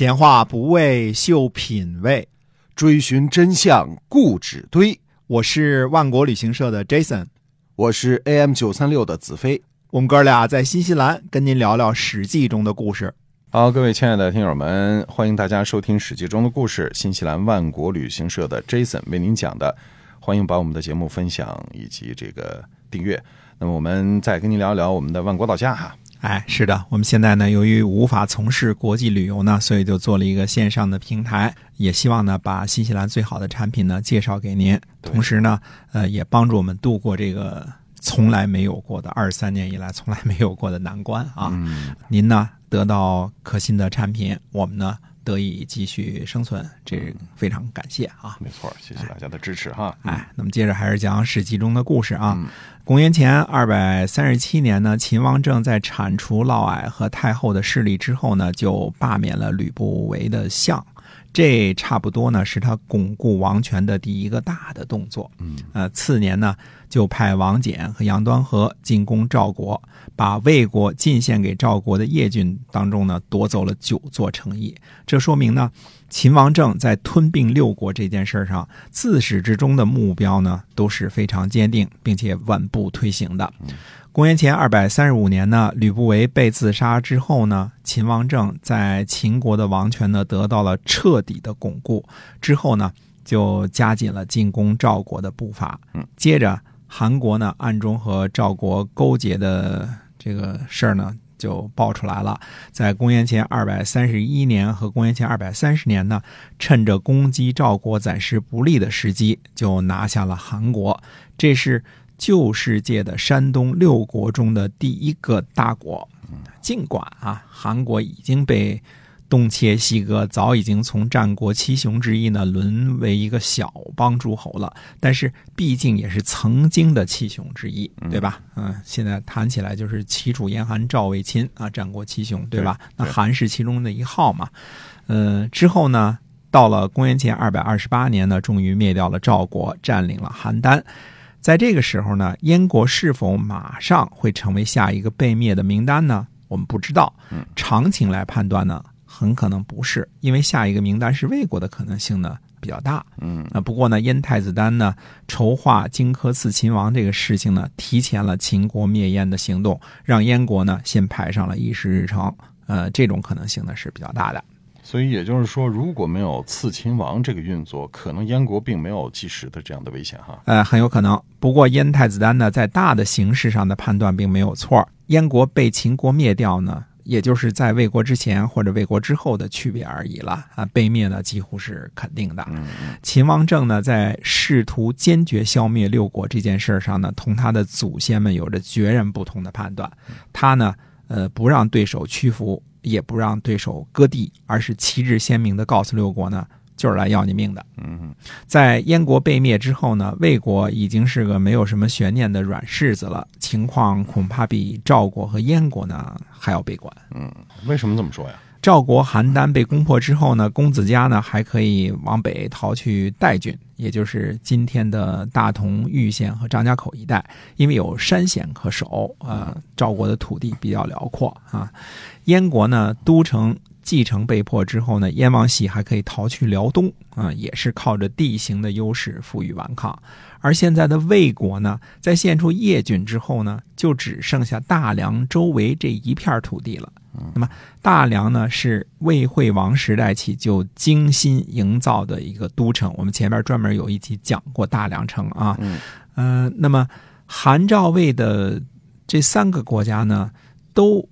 闲话不为秀品味，追寻真相固执堆。我是万国旅行社的 Jason，我是 AM 九三六的子飞。我们哥俩在新西兰跟您聊聊《史记》中的故事。好，各位亲爱的听友们，欢迎大家收听《史记》中的故事。新西兰万国旅行社的 Jason 为您讲的，欢迎把我们的节目分享以及这个订阅。那么我们再跟您聊一聊我们的万国到家哈。哎，是的，我们现在呢，由于无法从事国际旅游呢，所以就做了一个线上的平台，也希望呢，把新西兰最好的产品呢介绍给您，同时呢，呃，也帮助我们度过这个从来没有过的二三年以来从来没有过的难关啊。嗯，您呢得到可信的产品，我们呢得以继续生存，这非常感谢啊。没错，谢谢大家的支持哈。哎，那么接着还是讲《史记》中的故事啊。嗯公元前二百三十七年呢，秦王政在铲除嫪毐和太后的势力之后呢，就罢免了吕不韦的相。这差不多呢，是他巩固王权的第一个大的动作。嗯，呃，次年呢，就派王翦和杨端和进攻赵国，把魏国进献给赵国的叶郡当中呢，夺走了九座城邑。这说明呢，秦王政在吞并六国这件事上，自始至终的目标呢，都是非常坚定，并且稳步推行的。公元前二百三十五年呢，吕不韦被自杀之后呢，秦王政在秦国的王权呢得到了彻底的巩固。之后呢，就加紧了进攻赵国的步伐。嗯，接着韩国呢暗中和赵国勾结的这个事儿呢就爆出来了。在公元前二百三十一年和公元前二百三十年呢，趁着攻击赵国暂时不利的时机，就拿下了韩国。这是旧世界的山东六国中的第一个大国。尽管啊，韩国已经被东切西割，早已经从战国七雄之一呢沦为一个小邦诸侯了，但是毕竟也是曾经的七雄之一，对吧？嗯，现在谈起来就是齐楚燕韩赵魏秦啊，战国七雄，对吧？那韩是其中的一号嘛。呃，之后呢，到了公元前二百二十八年呢，终于灭掉了赵国，占领了邯郸。在这个时候呢，燕国是否马上会成为下一个被灭的名单呢？我们不知道。常情来判断呢，很可能不是，因为下一个名单是魏国的可能性呢比较大。嗯啊，不过呢，燕太子丹呢筹划荆轲刺秦王这个事情呢，提前了秦国灭燕的行动，让燕国呢先排上了议事日程。呃，这种可能性呢是比较大的。所以也就是说，如果没有刺秦王这个运作，可能燕国并没有即时的这样的危险哈。呃，很有可能。不过燕太子丹呢，在大的形势上的判断并没有错。燕国被秦国灭掉呢，也就是在魏国之前或者魏国之后的区别而已了啊。被灭呢，几乎是肯定的。秦王政呢，在试图坚决消灭六国这件事上呢，同他的祖先们有着截然不同的判断。他呢，呃，不让对手屈服，也不让对手割地，而是旗帜鲜明地告诉六国呢，就是来要你命的。嗯在燕国被灭之后呢，魏国已经是个没有什么悬念的软柿子了，情况恐怕比赵国和燕国呢还要悲观。嗯，为什么这么说呀？赵国邯郸被攻破之后呢，公子家呢还可以往北逃去代郡，也就是今天的大同、玉县和张家口一带，因为有山险可守。呃，赵国的土地比较辽阔啊。燕国呢，都城继承被迫之后呢，燕王喜还可以逃去辽东啊，也是靠着地形的优势负隅顽抗。而现在的魏国呢，在献出叶郡之后呢，就只剩下大梁周围这一片土地了。那么大梁呢，是魏惠王时代起就精心营造的一个都城。我们前面专门有一集讲过大梁城啊。嗯呃，那么韩赵魏的这三个国家呢，都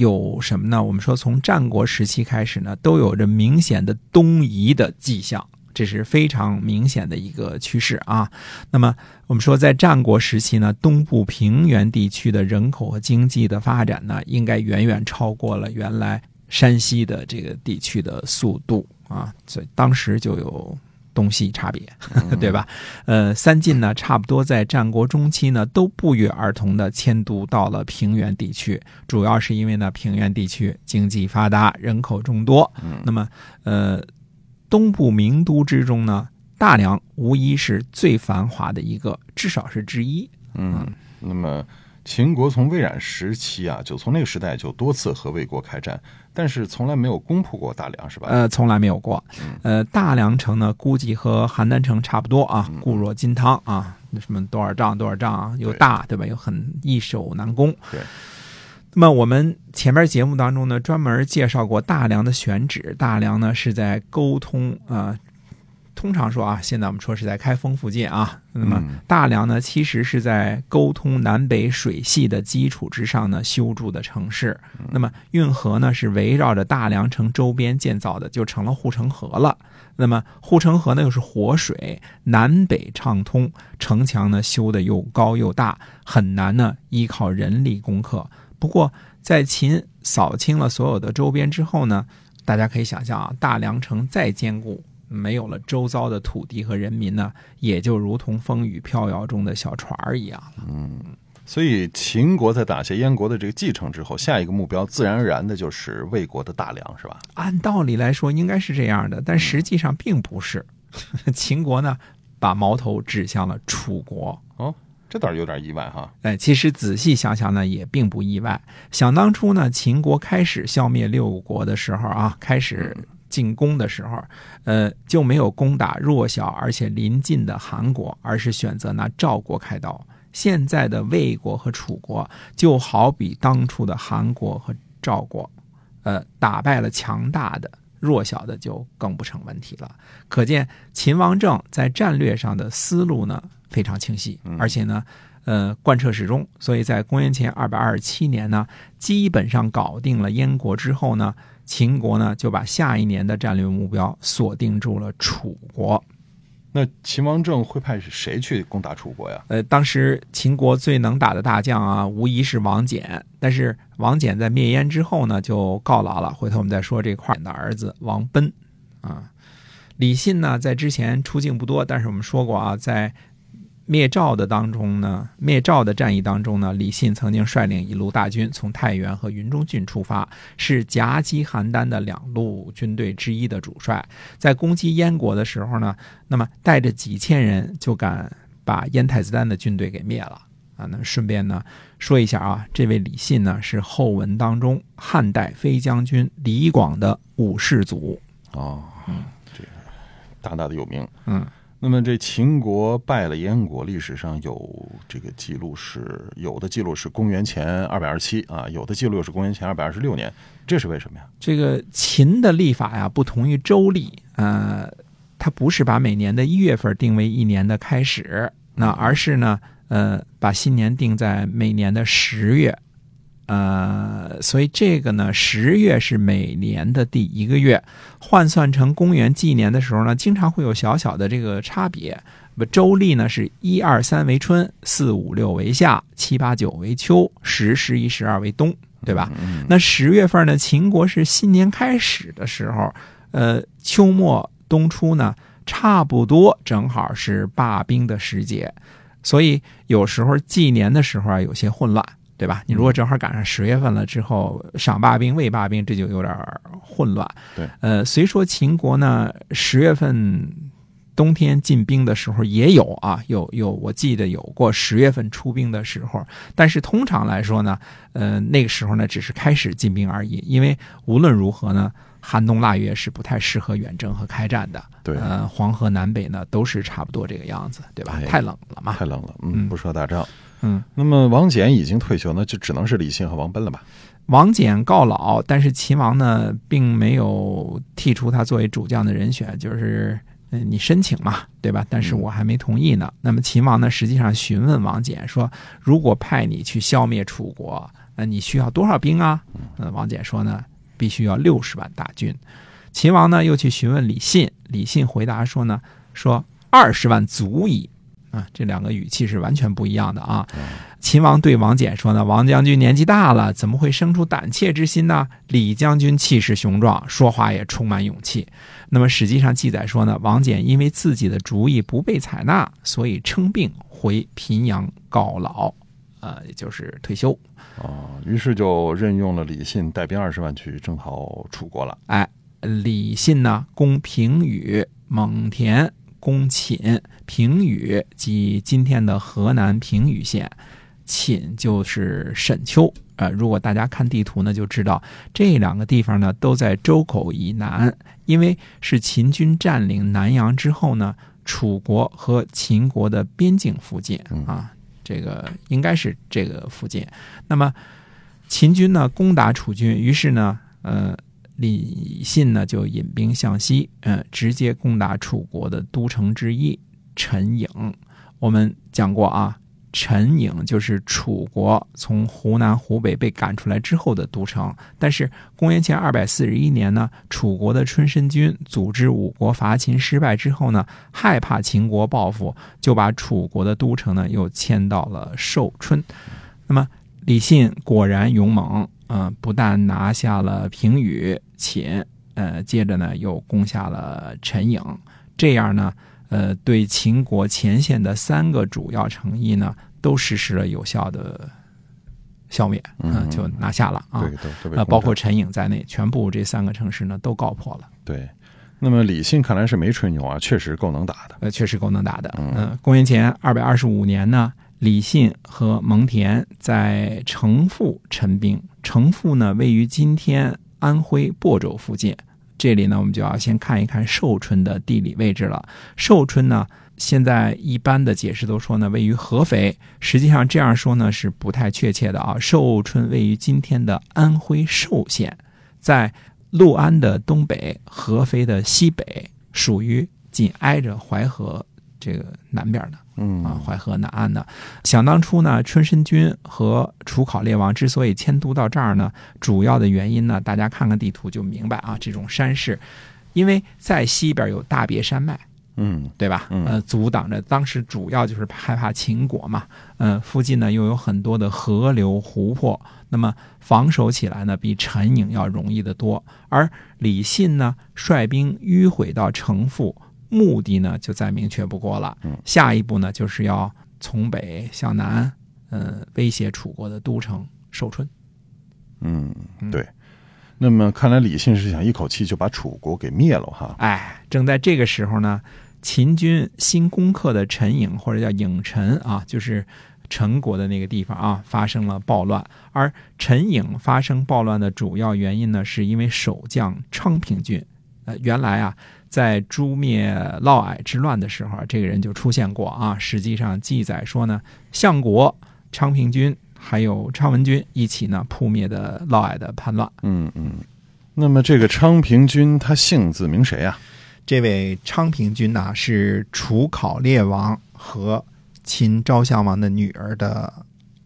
有什么呢？我们说从战国时期开始呢，都有着明显的东移的迹象。这是非常明显的一个趋势啊。那么我们说，在战国时期呢，东部平原地区的人口和经济的发展呢，应该远远超过了原来山西的这个地区的速度啊，所以当时就有东西差别，对吧？呃，三晋呢，差不多在战国中期呢，都不约而同的迁都到了平原地区，主要是因为呢，平原地区经济发达，人口众多。那么，呃，东部名都之中呢，大梁无疑是最繁华的一个，至少是之一。嗯，那么秦国从魏冉时期啊，就从那个时代就多次和魏国开战，但是从来没有攻破过大梁，是吧？呃，从来没有过。嗯呃，大梁城呢，估计和邯郸城差不多啊，嗯固若金汤啊，那什么多少丈多少丈啊，又大，对吧？又很易守难攻。对。那么我们前面节目当中呢，专门介绍过大梁的选址。大梁呢是在沟通啊、通常说啊，现在我们说是在开封附近啊。那么嗯大梁呢，其实是在沟通南北水系的基础之上呢修筑的城市。那么运河呢是围绕着大梁城周边建造的，就成了护城河了。那么护城河呢又是活水，南北畅通，城墙呢修的又高又大，很难呢依靠人力攻克。不过在秦扫清了所有的周边之后呢，大家可以想象啊，大梁城再坚固，没有了周遭的土地和人民呢，也就如同风雨飘摇中的小船儿一样了。嗯所以秦国在打下燕国的这个继承之后，下一个目标自然而然的就是魏国的大梁，是吧？按道理来说应该是这样的，但实际上并不是。秦国呢，把矛头指向了楚国。哦，这倒是有点意外哈。哎，其实仔细想想呢，也并不意外。想当初呢，秦国开始消灭六国的时候啊，开始进攻的时候，呃，就没有攻打弱小而且临近的韩国，而是选择拿赵国开刀。现在的魏国和楚国，就好比当初的韩国和赵国，呃，打败了强大的，弱小的就更不成问题了。可见秦王政在战略上的思路呢非常清晰，而且呢，呃，贯彻始终。所以在公元前二百二十七年呢，基本上搞定了燕国之后呢，秦国呢就把下一年的战略目标锁定住了楚国。那秦王政会派谁去攻打楚国呀？呃，当时秦国最能打的大将啊，无疑是王翦。但是王翦在灭燕之后呢，就告老了。回头我们再说这块儿的儿子王贲啊。李信呢，在之前出境不多，但是我们说过啊，在灭赵的当中呢，灭赵的战役当中呢，李信曾经率领一路大军从太原和云中郡出发，是夹击邯郸的两路军队之一的主帅。在攻击燕国的时候呢，那么带着几千人就敢把燕太子丹的军队给灭了啊！那顺便呢说一下啊，这位李信呢是后文当中汉代飞将军李广的五世祖。哦，这个大大的有名。嗯，那么这秦国败了燕国，历史上有这个记录是有的记录是公元前二百二十七啊，有的记录是公元前二百二十六年，这是为什么呀？这个秦的历法呀，不同于周历，呃，它不是把每年的一月份定为一年的开始，那而是呢，呃，把新年定在每年的十月，呃，所以这个呢，十月是每年的第一个月，换算成公元纪年的时候呢，经常会有小小的这个差别。不，周历呢是一二三为春，四五六为夏，七八九为秋，十十一十二为冬，对吧？嗯，那十月份呢，秦国是新年开始的时候，呃，秋末冬初呢，差不多正好是罢兵的时节，所以有时候纪年的时候啊，有些混乱，对吧？你如果正好赶上十月份了之后，赏罢兵、未罢兵，这就有点混乱。对，呃，虽说秦国呢，十月份。冬天进兵的时候也有啊，有有，我记得有过十月份出兵的时候，但是通常来说呢，呃，那个时候呢，只是开始进兵而已，因为无论如何呢，寒冬腊月是不太适合远征和开战的。对呃，黄河南北呢都是差不多这个样子，对吧？哎太冷了嘛。太冷了，嗯嗯，不适合打仗。嗯，那么王翦已经退休，那就只能是李信和王贲了吧？王翦告老，但是秦王呢，并没有剔除他作为主将的人选，就是。嗯，你申请嘛，对吧？但是我还没同意呢。那么秦王呢，实际上询问王翦说，如果派你去消灭楚国，那你需要多少兵啊？嗯，王翦说呢，必须要六十万大军。秦王呢，又去询问李信，李信回答说呢，说二十万足矣。啊，这两个语气是完全不一样的啊。秦王对王翦说呢：“王将军年纪大了，怎么会生出胆怯之心呢？李将军气势雄壮，说话也充满勇气。那么史记上记载说呢，王翦因为自己的主意不被采纳，所以称病回平阳告老，呃，也就是退休。哦，于是就任用了李信带兵二十万去征讨楚国了。哎，李信呢，攻平舆、蒙恬。”攻寝，平舆即今天的河南平舆县，寝就是沈丘，呃，如果大家看地图呢，就知道这两个地方呢都在周口以南，因为是秦军占领南阳之后呢，楚国和秦国的边境附近啊，这个应该是这个附近。那么秦军呢攻打楚军，于是呢，呃，李信呢就引兵向西，呃，直接攻打楚国的都城之一陈颍。我们讲过啊。陈颍就是楚国从湖南、湖北被赶出来之后的都城。但是公元前二百四十一年呢，楚国的春申君组织五国伐秦失败之后呢，害怕秦国报复，就把楚国的都城呢又迁到了寿春。那么李信果然勇猛，嗯，不但拿下了平舆、秦，呃，接着呢又攻下了陈颖，这样呢。呃，对秦国前线的三个主要城邑呢，都实施了有效的消灭，嗯，就拿下了啊，对，呃，包括陈颖在内，全部这三个城市呢都告破了。对，那么李信看来是没吹牛啊，确实够能打的，呃，确实够能打的。嗯，公元前二百二十五年呢，李信和蒙恬在城父陈兵，城父呢位于今天安徽亳州附近。这里呢，我们就要先看一看寿春的地理位置了。寿春呢，现在一般的解释都说呢位于合肥，实际上这样说呢是不太确切的啊。寿春位于今天的安徽寿县，在六安的东北，合肥的西北，属于紧挨着淮河这个南边的。嗯啊，淮河南岸的，想当初呢，春申君和楚考烈王之所以迁都到这儿呢，主要的原因呢，大家看看地图就明白啊。这种山势，因为在西边有大别山脉，嗯，对吧？嗯，呃，阻挡着，当时主要就是害怕秦国嘛。嗯，附近呢又有很多的河流湖泊，那么防守起来呢，比陈颖要容易得多。而李信呢，率兵迂回到城父。目的呢，就再明确不过了。下一步呢，就是要从北向南，呃，威胁楚国的都城寿春。嗯，对。那么看来李信是想一口气就把楚国给灭了哈。哎，正在这个时候呢，秦军新攻克的陈颖或者叫郢陈啊，就是陈国的那个地方啊，发生了暴乱。而陈颖发生暴乱的主要原因呢，是因为守将昌平郡。呃，原来啊。在诛灭嫪毐之乱的时候，这个人就出现过啊。实际上记载说呢，相国、昌平君还有昌文君一起呢扑灭的嫪毐的叛乱。嗯嗯。那么这个昌平君他姓字名谁啊？这位昌平君呢是楚考烈王和秦昭襄王的女儿的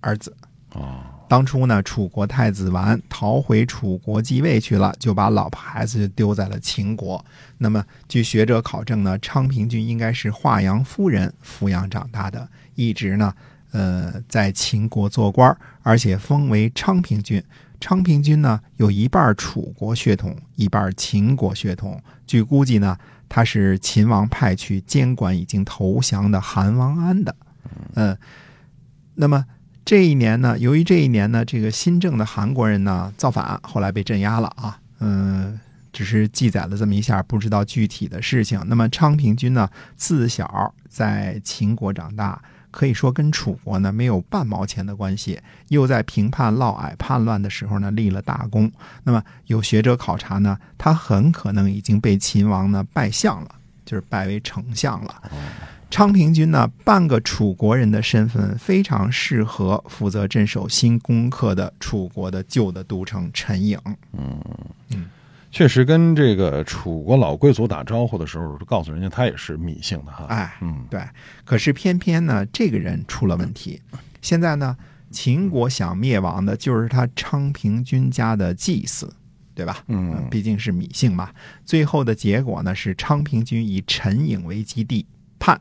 儿子。哦。当初呢，楚国太子完逃回楚国继位去了，就把老婆孩子丢在了秦国。那么，据学者考证呢，昌平君应该是华阳夫人抚养长大的，一直呢，呃，在秦国做官，而且封为昌平君。昌平君呢，有一半楚国血统，一半秦国血统。据估计呢，他是秦王派去监管已经投降的韩王安的。嗯，那么。这一年呢，由于这一年呢，这个新政的韩国人呢造反，后来被镇压了啊。嗯，只是记载了这么一下，不知道具体的事情。那么昌平君呢，自小在秦国长大，可以说跟楚国呢没有半毛钱的关系。又在平叛嫪毐叛乱的时候呢立了大功。那么有学者考察呢，他很可能已经被秦王呢拜相了，就是拜为丞相了。昌平君呢，半个楚国人的身份非常适合负责镇守新攻克的楚国的旧的都城陈颍。嗯嗯，确实跟这个楚国老贵族打招呼的时候，告诉人家他也是芈姓的哈。哎，嗯，对。可是偏偏呢，这个人出了问题。现在呢，秦国想灭亡的就是他昌平君家的祭祀，对吧？嗯，毕竟是芈姓嘛。最后的结果呢，是昌平君以陈颖为基地叛。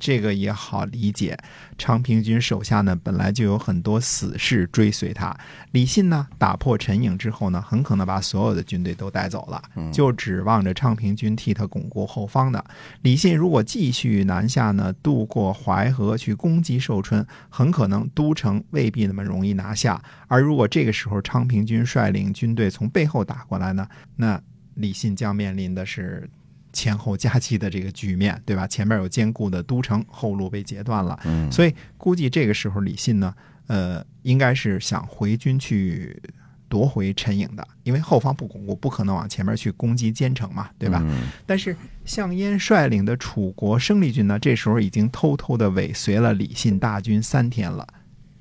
这个也好理解，昌平君手下呢本来就有很多死士追随他。李信呢打破陈颖之后呢，很可能把所有的军队都带走了，就指望着昌平君替他巩固后方的。李信如果继续南下呢，渡过淮河去攻击寿春，很可能都城未必那么容易拿下。而如果这个时候昌平君率领军队从背后打过来呢，那李信将面临的是。前后夹击的这个局面，对吧？前面有坚固的都城，后路被截断了，嗯，所以估计这个时候李信呢，呃，应该是想回军去夺回陈营的，因为后方不巩固，不可能往前面去攻击坚城嘛，对吧？嗯但是项燕率领的楚国生力军呢，这时候已经偷偷的尾随了李信大军三天了，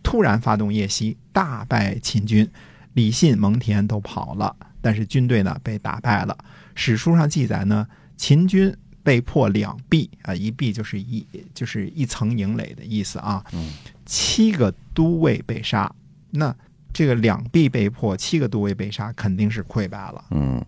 突然发动夜袭，大败秦军，李信、蒙恬都跑了，但是军队呢被打败了。史书上记载呢，秦军被迫两壁啊，一壁就是一就是一层营垒的意思啊，嗯七个都尉被杀，那这个两壁被破，七个都尉被杀，肯定是溃败了。嗯，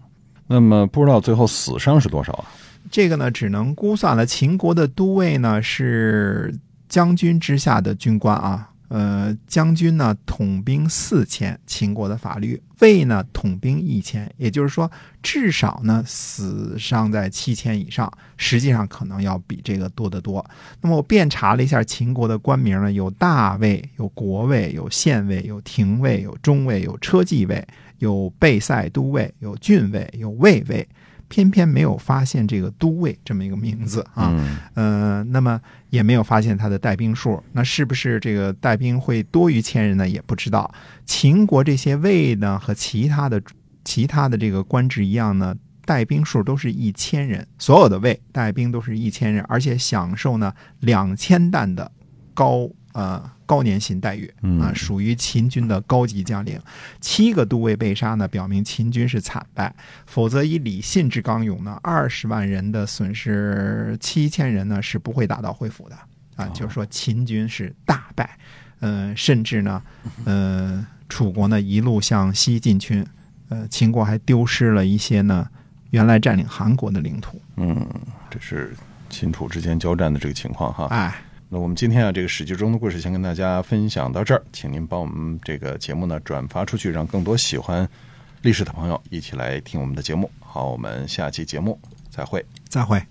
那么不知道最后死伤是多少啊？这个呢，只能估算了。秦国的都尉呢是将军之下的军官啊，呃，将军呢统兵四千，秦国的法律；尉呢统兵一千，也就是说，至少呢死伤在七千以上，实际上可能要比这个多得多。那么我遍查了一下秦国的官名呢，有大尉、有国尉、有县尉、有廷尉、有中尉、有车骑尉、有备赛都尉、有郡尉、有卫尉。偏偏没有发现这个都尉这么一个名字啊，嗯呃，那么也没有发现他的带兵数，那是不是这个带兵会多于千人呢？也不知道。秦国这些尉呢和其他的其他的这个官职一样呢，带兵数都是一千人，所有的尉带兵都是一千人，而且享受呢两千担的高呃高年薪待遇嗯。啊，属于秦军的高级将领。七个都尉被杀呢，表明秦军是惨败。否则以李信之刚勇呢，二十万人的损失七千人呢是不会打道回府的。啊，就是说秦军是大败，呃，甚至呢，呃，楚国呢一路向西进军，呃，秦国还丢失了一些呢原来占领韩国的领土，嗯，这是秦楚之间交战的这个情况哈。哎，那我们今天啊，这个史记中的故事先跟大家分享到这儿，请您帮我们这个节目呢转发出去，让更多喜欢历史的朋友一起来听我们的节目。好，我们下期节目再会。再会。